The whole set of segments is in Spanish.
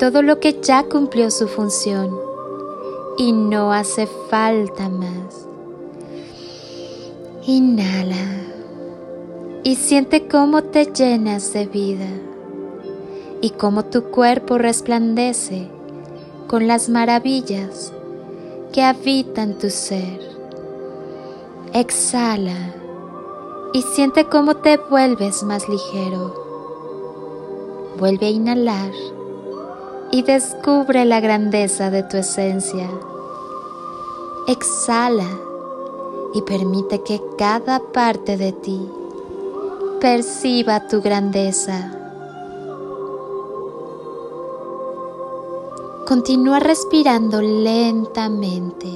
todo lo que ya cumplió su función y no hace falta más. Inhala y siente cómo te llenas de vida y cómo tu cuerpo resplandece con las maravillas que habitan tu ser. Exhala y siente cómo te vuelves más ligero. Vuelve a inhalar y descubre la grandeza de tu esencia. Exhala y permite que cada parte de ti perciba tu grandeza. Continúa respirando lentamente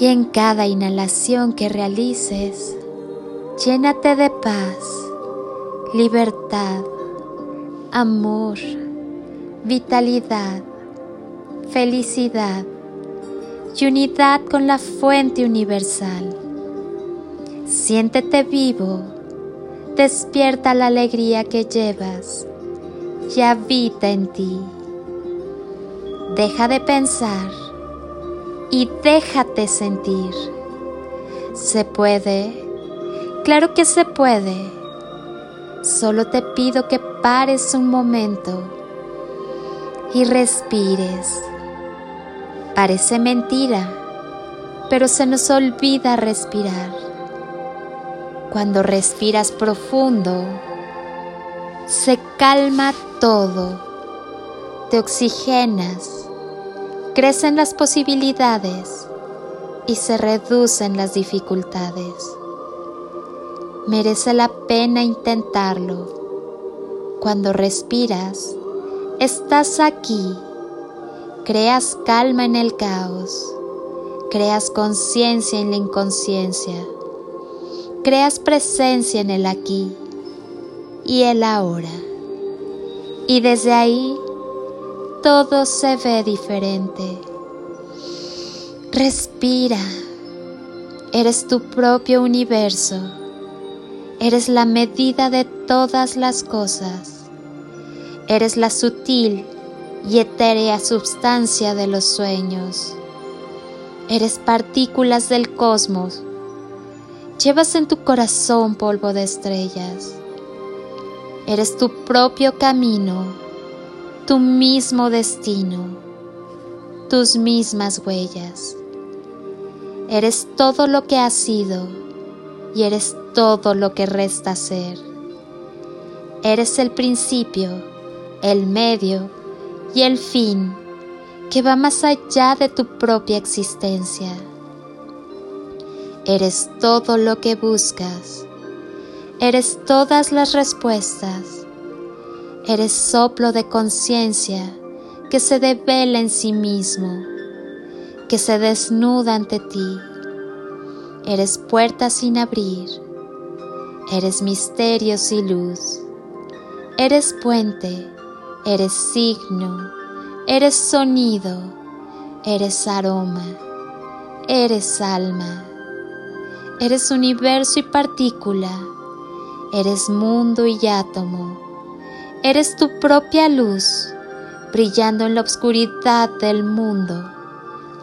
y en cada inhalación que realices, llénate de paz, libertad, amor, vitalidad, felicidad y unidad con la fuente universal. Siéntete vivo, despierta la alegría que llevas y habita en ti. Deja de pensar y déjate sentir. ¿Se puede? Claro que se puede. Solo te pido que pares un momento y respires. Parece mentira, pero se nos olvida respirar. Cuando respiras profundo, se calma todo, te oxigenas crecen las posibilidades y se reducen las dificultades. Merece la pena intentarlo. Cuando respiras, estás aquí, creas calma en el caos, creas conciencia en la inconsciencia, creas presencia en el aquí y el ahora. Y desde ahí todo se ve diferente. Respira. Eres tu propio universo. Eres la medida de todas las cosas. Eres la sutil y etérea substancia de los sueños. Eres partículas del cosmos. Llevas en tu corazón polvo de estrellas. Eres tu propio camino tu mismo destino, tus mismas huellas. Eres todo lo que has sido y eres todo lo que resta ser. Eres el principio, el medio y el fin que va más allá de tu propia existencia. Eres todo lo que buscas. Eres todas las respuestas Eres soplo de conciencia que se devela en sí mismo, que se desnuda ante ti. Eres puerta sin abrir. Eres misterio y luz. Eres puente. Eres signo. Eres sonido. Eres aroma. Eres alma. Eres universo y partícula. Eres mundo y átomo Eres tu propia luz, brillando en la oscuridad del mundo,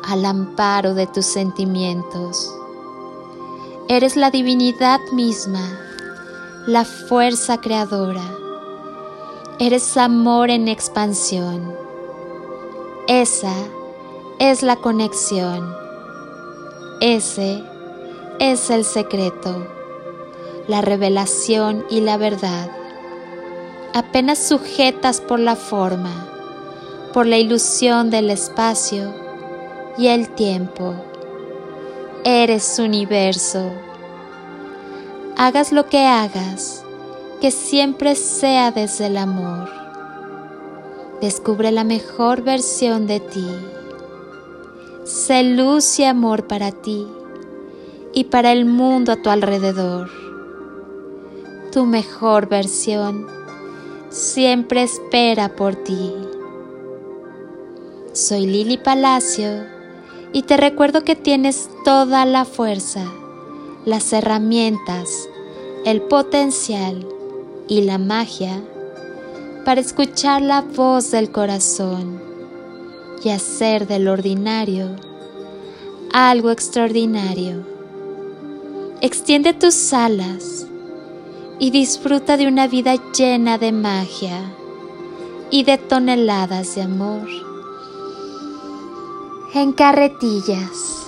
al amparo de tus sentimientos. Eres la divinidad misma, la fuerza creadora. Eres amor en expansión. Esa es la conexión. Ese es el secreto, la revelación y la verdad apenas sujetas por la forma, por la ilusión del espacio y el tiempo. Eres universo. Hagas lo que hagas, que siempre sea desde el amor. Descubre la mejor versión de ti. Sé luz y amor para ti y para el mundo a tu alrededor. Tu mejor versión siempre espera por ti. Soy Lili Palacio y te recuerdo que tienes toda la fuerza, las herramientas, el potencial y la magia para escuchar la voz del corazón y hacer del ordinario algo extraordinario. Extiende tus alas y disfruta de una vida llena de magia y de toneladas de amor. En carretillas.